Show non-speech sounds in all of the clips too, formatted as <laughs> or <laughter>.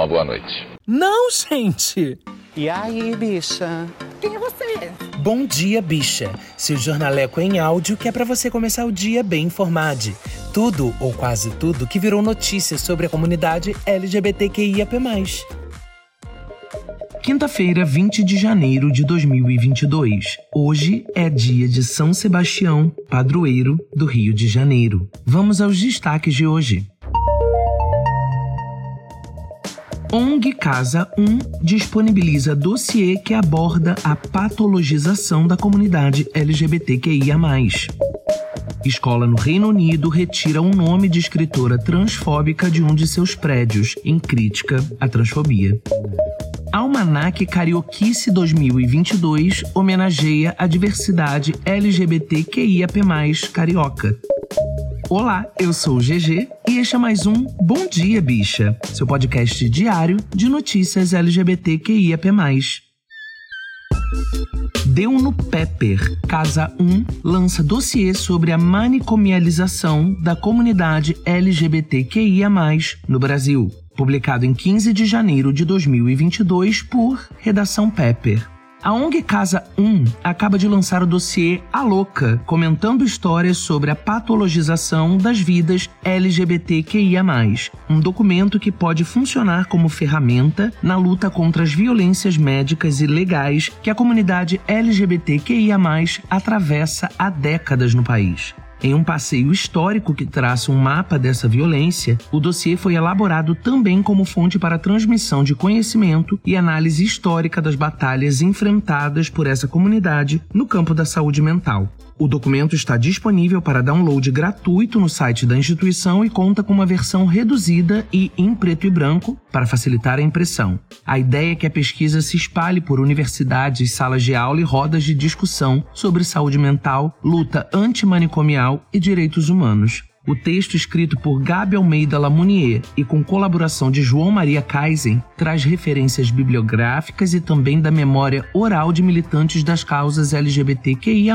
uma boa noite. Não, gente! E aí, bicha? Quem é você? Bom dia, bicha. Seu jornaleco em áudio que é para você começar o dia bem informado. Tudo, ou quase tudo, que virou notícia sobre a comunidade LGBTQIAP+. Quinta-feira, 20 de janeiro de 2022. Hoje é dia de São Sebastião, padroeiro do Rio de Janeiro. Vamos aos destaques de hoje. ONG Casa 1 disponibiliza dossiê que aborda a patologização da comunidade LGBTQIA. Escola no Reino Unido retira um nome de escritora transfóbica de um de seus prédios, em crítica à transfobia. Almanac Carioquice 2022 homenageia a diversidade LGBTQIAP+, carioca. Olá, eu sou o GG e este é mais um Bom Dia Bicha, seu podcast diário de notícias LGBTQIAP+. Deu no Pepper. Casa 1 lança dossiê sobre a manicomialização da comunidade LGBTQIA+, no Brasil. Publicado em 15 de janeiro de 2022 por Redação Pepper. A ONG Casa 1 acaba de lançar o dossiê A Louca, comentando histórias sobre a patologização das vidas LGBTQIA+, um documento que pode funcionar como ferramenta na luta contra as violências médicas e legais que a comunidade LGBTQIA+, atravessa há décadas no país. Em um passeio histórico que traça um mapa dessa violência, o dossiê foi elaborado também como fonte para transmissão de conhecimento e análise histórica das batalhas enfrentadas por essa comunidade no campo da saúde mental. O documento está disponível para download gratuito no site da instituição e conta com uma versão reduzida e em preto e branco para facilitar a impressão. A ideia é que a pesquisa se espalhe por universidades, salas de aula e rodas de discussão sobre saúde mental, luta antimanicomial e direitos humanos. O texto, escrito por Gabi Almeida Lamounier e com colaboração de João Maria Kaisen, traz referências bibliográficas e também da memória oral de militantes das causas LGBTQIA,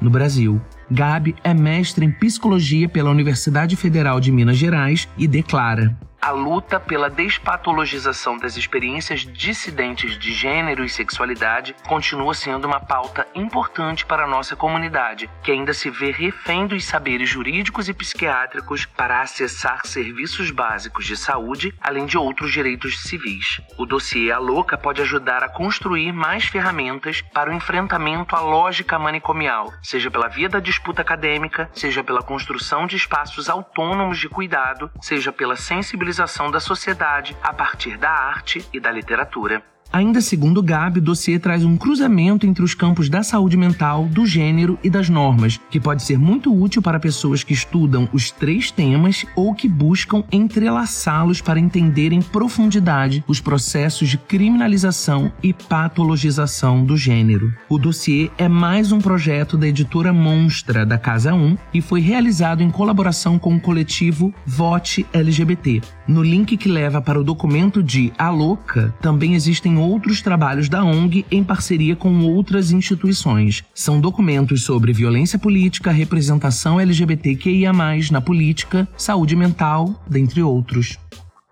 no Brasil. Gabi é mestre em psicologia pela Universidade Federal de Minas Gerais e declara: a luta pela despatologização das experiências dissidentes de gênero e sexualidade continua sendo uma pauta importante para a nossa comunidade, que ainda se vê refém dos saberes jurídicos e psiquiátricos para acessar serviços básicos de saúde, além de outros direitos civis. O dossiê A Louca pode ajudar a construir mais ferramentas para o enfrentamento à lógica manicomial, seja pela via da disputa acadêmica, seja pela construção de espaços autônomos de cuidado, seja pela sensibilização da sociedade a partir da arte e da literatura. Ainda segundo Gabi, o dossiê traz um cruzamento entre os campos da saúde mental, do gênero e das normas, que pode ser muito útil para pessoas que estudam os três temas ou que buscam entrelaçá-los para entender em profundidade os processos de criminalização e patologização do gênero. O dossiê é mais um projeto da editora Monstra da Casa 1 e foi realizado em colaboração com o coletivo Vote LGBT. No link que leva para o documento de A Louca, também existem outros trabalhos da ONG em parceria com outras instituições. São documentos sobre violência política, representação LGBTQIA, na política, saúde mental, dentre outros.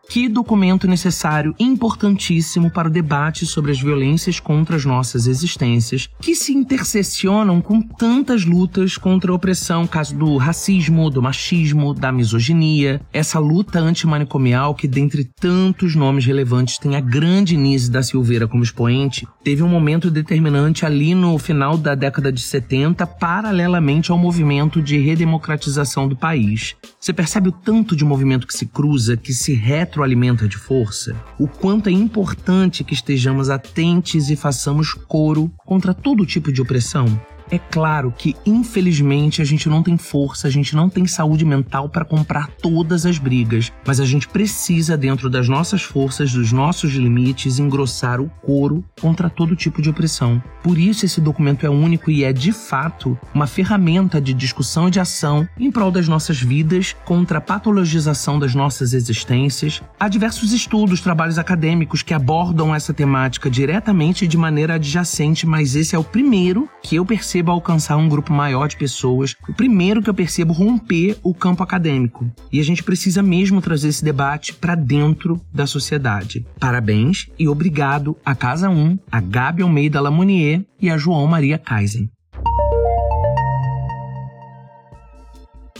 Que documento necessário importantíssimo para o debate sobre as violências contra as nossas existências, que se interseccionam com tantas lutas contra a opressão, caso do racismo, do machismo, da misoginia, essa luta antimanicomial que, dentre tantos nomes relevantes, tem a grande Nise da Silveira como expoente, teve um momento determinante ali no final da década de 70, paralelamente ao movimento de redemocratização do país. Você percebe o tanto de movimento que se cruza, que se retro retroalimenta de força, o quanto é importante que estejamos atentos e façamos coro contra todo tipo de opressão. É claro que, infelizmente, a gente não tem força, a gente não tem saúde mental para comprar todas as brigas, mas a gente precisa, dentro das nossas forças, dos nossos limites, engrossar o coro contra todo tipo de opressão. Por isso, esse documento é único e é, de fato, uma ferramenta de discussão e de ação em prol das nossas vidas, contra a patologização das nossas existências. Há diversos estudos, trabalhos acadêmicos que abordam essa temática diretamente e de maneira adjacente, mas esse é o primeiro que eu percebo percebo alcançar um grupo maior de pessoas, o primeiro que eu percebo romper o campo acadêmico. E a gente precisa mesmo trazer esse debate para dentro da sociedade. Parabéns e obrigado a Casa 1, a Gabi Almeida Lamonier e a João Maria Kaisen.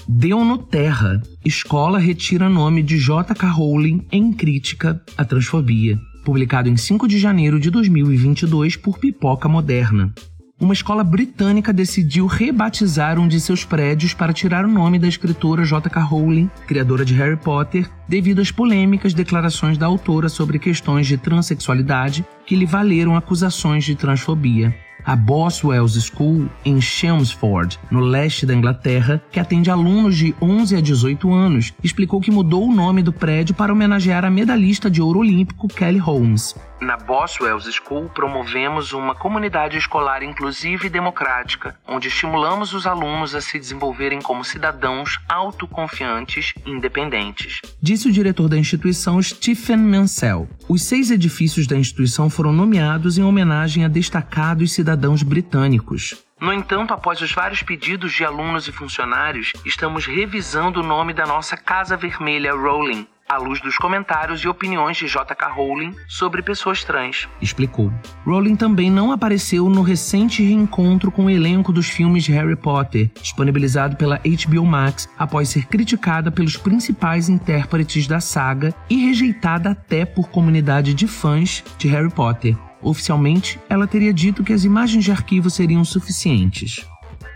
Deu no Terra. Escola retira nome de J.K. Rowling em crítica à transfobia. Publicado em 5 de janeiro de 2022 por Pipoca Moderna. Uma escola britânica decidiu rebatizar um de seus prédios para tirar o nome da escritora J.K. Rowling, criadora de Harry Potter, devido às polêmicas declarações da autora sobre questões de transexualidade que lhe valeram acusações de transfobia a Boswell's School em Chelmsford, no leste da Inglaterra, que atende alunos de 11 a 18 anos, explicou que mudou o nome do prédio para homenagear a medalhista de ouro olímpico Kelly Holmes. Na Boswell's School, promovemos uma comunidade escolar inclusiva e democrática, onde estimulamos os alunos a se desenvolverem como cidadãos autoconfiantes e independentes. Disse o diretor da instituição, Stephen Mansell. Os seis edifícios da instituição foram nomeados em homenagem a destacados cidadãos britânicos. No entanto, após os vários pedidos de alunos e funcionários, estamos revisando o nome da nossa Casa Vermelha Rowling, à luz dos comentários e opiniões de J.K. Rowling sobre pessoas trans, explicou. Rowling também não apareceu no recente reencontro com o elenco dos filmes de Harry Potter, disponibilizado pela HBO Max após ser criticada pelos principais intérpretes da saga e rejeitada até por comunidade de fãs de Harry Potter. Oficialmente, ela teria dito que as imagens de arquivo seriam suficientes.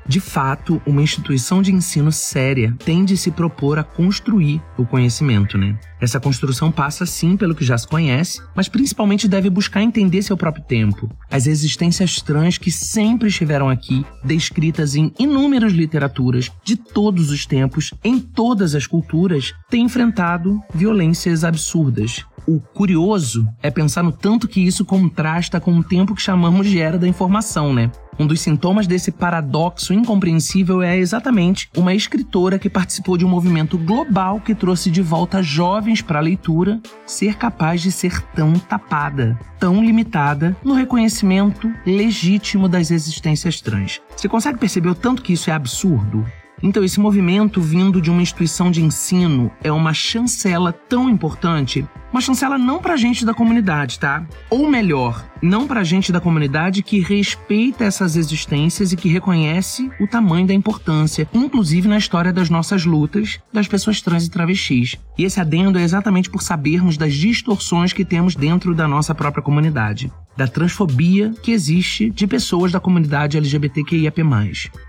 De fato, uma instituição de ensino séria tem de se propor a construir o conhecimento, né? Essa construção passa sim pelo que já se conhece, mas principalmente deve buscar entender seu próprio tempo. As existências trans que sempre estiveram aqui, descritas em inúmeras literaturas de todos os tempos, em todas as culturas, têm enfrentado violências absurdas, o curioso é pensar no tanto que isso contrasta com o tempo que chamamos de era da informação, né? Um dos sintomas desse paradoxo incompreensível é exatamente uma escritora que participou de um movimento global que trouxe de volta jovens para a leitura ser capaz de ser tão tapada, tão limitada no reconhecimento legítimo das existências trans. Você consegue perceber o tanto que isso é absurdo? Então, esse movimento vindo de uma instituição de ensino é uma chancela tão importante. Uma chancela não pra gente da comunidade, tá? Ou melhor, não pra gente da comunidade que respeita essas existências e que reconhece o tamanho da importância, inclusive na história das nossas lutas das pessoas trans e travestis. E esse adendo é exatamente por sabermos das distorções que temos dentro da nossa própria comunidade da transfobia que existe de pessoas da comunidade LGBTQIAP+.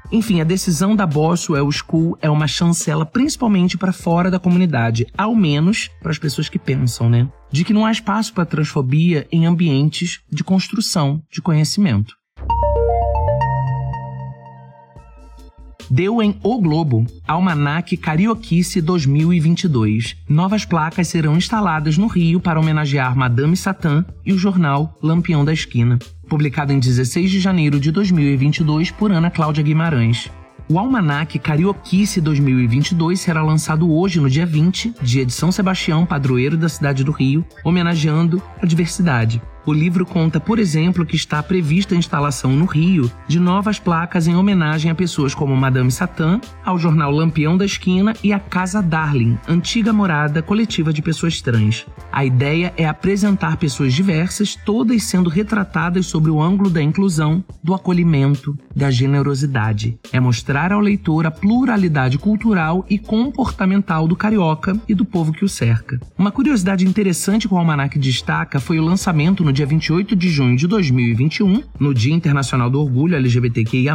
Enfim, a decisão da Boswell School é uma chancela principalmente para fora da comunidade, ao menos para as pessoas que pensam, né? De que não há espaço para transfobia em ambientes de construção de conhecimento. deu em O Globo, Almanac Carioquice 2022. Novas placas serão instaladas no Rio para homenagear Madame Satã e o jornal Lampião da Esquina. Publicado em 16 de janeiro de 2022 por Ana Cláudia Guimarães. O Almanac Carioquice 2022 será lançado hoje, no dia 20, dia de São Sebastião, padroeiro da cidade do Rio, homenageando a diversidade. O livro conta, por exemplo, que está prevista a instalação no Rio de novas placas em homenagem a pessoas como Madame Satã, ao jornal Lampião da Esquina e à Casa Darling, antiga morada coletiva de pessoas trans. A ideia é apresentar pessoas diversas, todas sendo retratadas sobre o ângulo da inclusão, do acolhimento, da generosidade. É mostrar ao leitor a pluralidade cultural e comportamental do carioca e do povo que o cerca. Uma curiosidade interessante que o Almanac destaca foi o lançamento no no dia 28 de junho de 2021, no Dia Internacional do Orgulho LGBTQIA,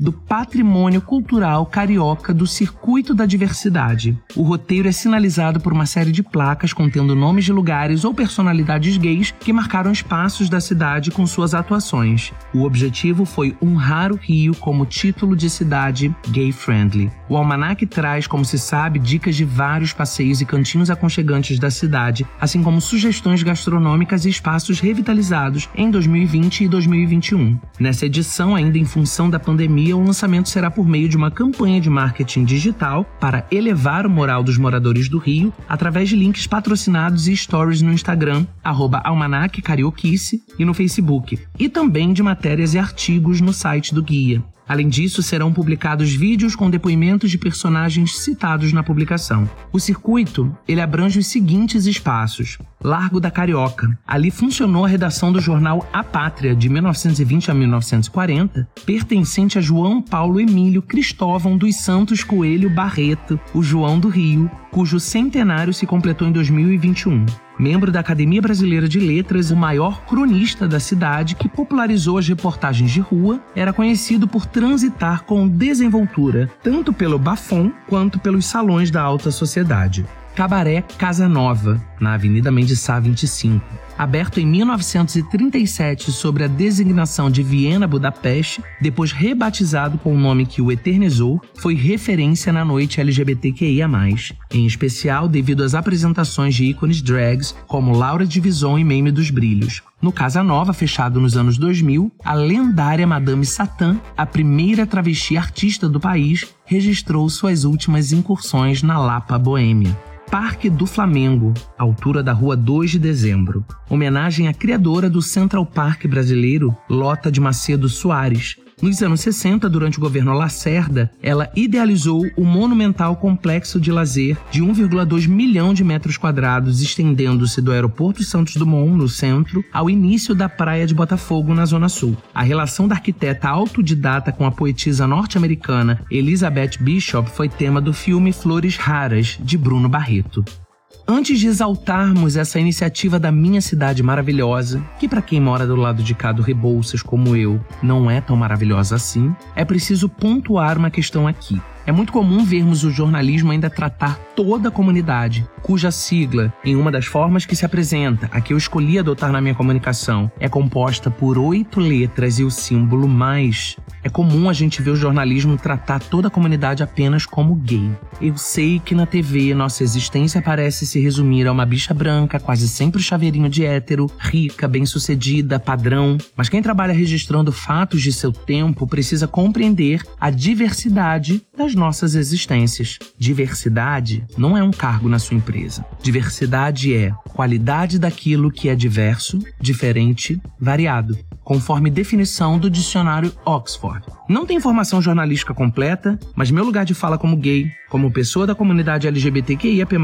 do Patrimônio Cultural Carioca do Circuito da Diversidade. O roteiro é sinalizado por uma série de placas contendo nomes de lugares ou personalidades gays que marcaram espaços da cidade com suas atuações. O objetivo foi honrar o Rio como título de cidade gay-friendly. O almanac traz, como se sabe, dicas de vários passeios e cantinhos aconchegantes da cidade, assim como sugestões gastronômicas e espaços revitalizados em 2020 e 2021. Nessa edição, ainda em função da pandemia, o lançamento será por meio de uma campanha de marketing digital para elevar o moral dos moradores do Rio através de links patrocinados e stories no Instagram, arroba Almanac e no Facebook, e também de matérias e artigos no site do guia. Além disso, serão publicados vídeos com depoimentos de personagens citados na publicação. O circuito, ele abrange os seguintes espaços: Largo da Carioca. Ali funcionou a redação do jornal A Pátria, de 1920 a 1940, pertencente a João Paulo Emílio Cristóvão dos Santos Coelho Barreto, o João do Rio, cujo centenário se completou em 2021 membro da Academia Brasileira de Letras, o maior cronista da cidade que popularizou as reportagens de rua, era conhecido por transitar com desenvoltura, tanto pelo bafon quanto pelos salões da alta sociedade. Cabaré Casa Nova, na Avenida Mendes Sá 25. Aberto em 1937 sobre a designação de Viena Budapeste, depois rebatizado com o nome que o eternizou, foi referência na noite LGBTQIA+, em especial devido às apresentações de ícones drags como Laura Divison e Meme dos Brilhos. No Casa Nova, fechado nos anos 2000, a lendária Madame Satã, a primeira travesti artista do país, registrou suas últimas incursões na Lapa Boêmia. Parque do Flamengo, altura da rua 2 de dezembro. Homenagem à criadora do Central Park brasileiro, Lota de Macedo Soares, nos anos 60, durante o governo Lacerda, ela idealizou o monumental complexo de lazer de 1,2 milhão de metros quadrados, estendendo-se do aeroporto Santos Dumont, no centro, ao início da praia de Botafogo, na zona sul. A relação da arquiteta autodidata com a poetisa norte-americana Elizabeth Bishop foi tema do filme Flores Raras, de Bruno Barreto. Antes de exaltarmos essa iniciativa da minha cidade maravilhosa, que para quem mora do lado de cá do Rebouças como eu, não é tão maravilhosa assim, é preciso pontuar uma questão aqui. É muito comum vermos o jornalismo ainda tratar toda a comunidade, cuja sigla, em uma das formas que se apresenta, a que eu escolhi adotar na minha comunicação, é composta por oito letras e o símbolo mais. É comum a gente ver o jornalismo tratar toda a comunidade apenas como gay. Eu sei que na TV nossa existência parece se resumir a uma bicha branca, quase sempre chaveirinho de hétero, rica, bem-sucedida, padrão, mas quem trabalha registrando fatos de seu tempo precisa compreender a diversidade das nossas existências. Diversidade não é um cargo na sua empresa. Diversidade é qualidade daquilo que é diverso, diferente, variado, conforme definição do dicionário Oxford. Não tem informação jornalística completa, mas meu lugar de fala como gay, como pessoa da comunidade LGBTQIAP+,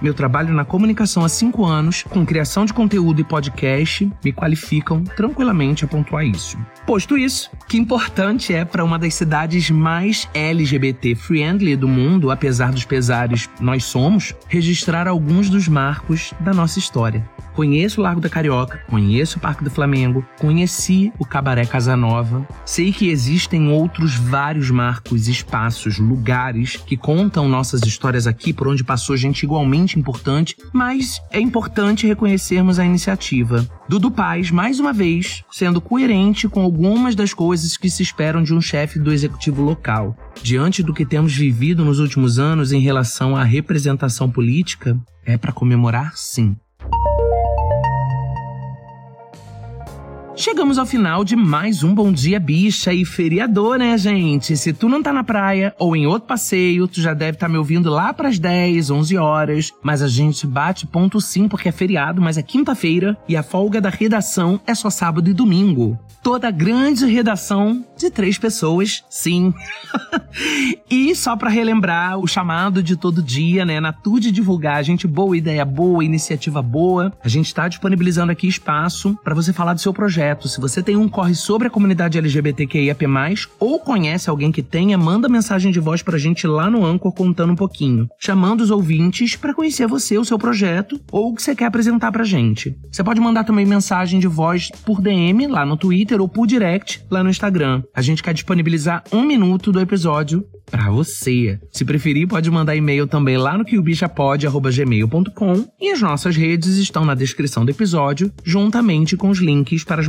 meu trabalho na comunicação há cinco anos, com criação de conteúdo e podcast, me qualificam tranquilamente a pontuar isso. Posto isso, que importante é para uma das cidades mais LGBT-friendly do mundo, apesar dos pesares nós somos, registrar alguns dos marcos da nossa história. Conheço o Largo da Carioca, conheço o Parque do Flamengo, conheci o Cabaré Casanova. Sei que existem outros vários marcos, espaços, lugares que contam nossas histórias aqui, por onde passou gente igualmente importante, mas é importante reconhecermos a iniciativa. Dudu Paz, mais uma vez, sendo coerente com algumas das coisas que se esperam de um chefe do executivo local. Diante do que temos vivido nos últimos anos em relação à representação política, é para comemorar sim. Chegamos ao final de mais um Bom Dia Bicha e feriador, né, gente? Se tu não tá na praia ou em outro passeio, tu já deve estar tá me ouvindo lá pras 10, 11 horas. Mas a gente bate ponto sim porque é feriado, mas é quinta-feira e a folga da redação é só sábado e domingo. Toda a grande redação de três pessoas, sim. <laughs> e só para relembrar o chamado de todo dia, né? Na de divulgar, gente boa, ideia boa, iniciativa boa. A gente tá disponibilizando aqui espaço para você falar do seu projeto projeto. Se você tem um corre sobre a comunidade LGBTQIAP+, ou conhece alguém que tenha, manda mensagem de voz pra gente lá no Anchor contando um pouquinho. Chamando os ouvintes para conhecer você, o seu projeto, ou o que você quer apresentar pra gente. Você pode mandar também mensagem de voz por DM lá no Twitter ou por direct lá no Instagram. A gente quer disponibilizar um minuto do episódio para você. Se preferir, pode mandar e-mail também lá no queobichapod.gmail.com e as nossas redes estão na descrição do episódio, juntamente com os links para as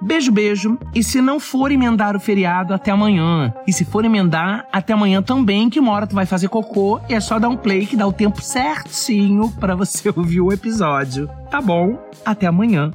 Beijo, beijo. E se não for emendar o feriado, até amanhã. E se for emendar, até amanhã também, que uma hora tu vai fazer cocô e é só dar um play que dá o tempo certinho para você <laughs> ouvir o episódio. Tá bom? Até amanhã.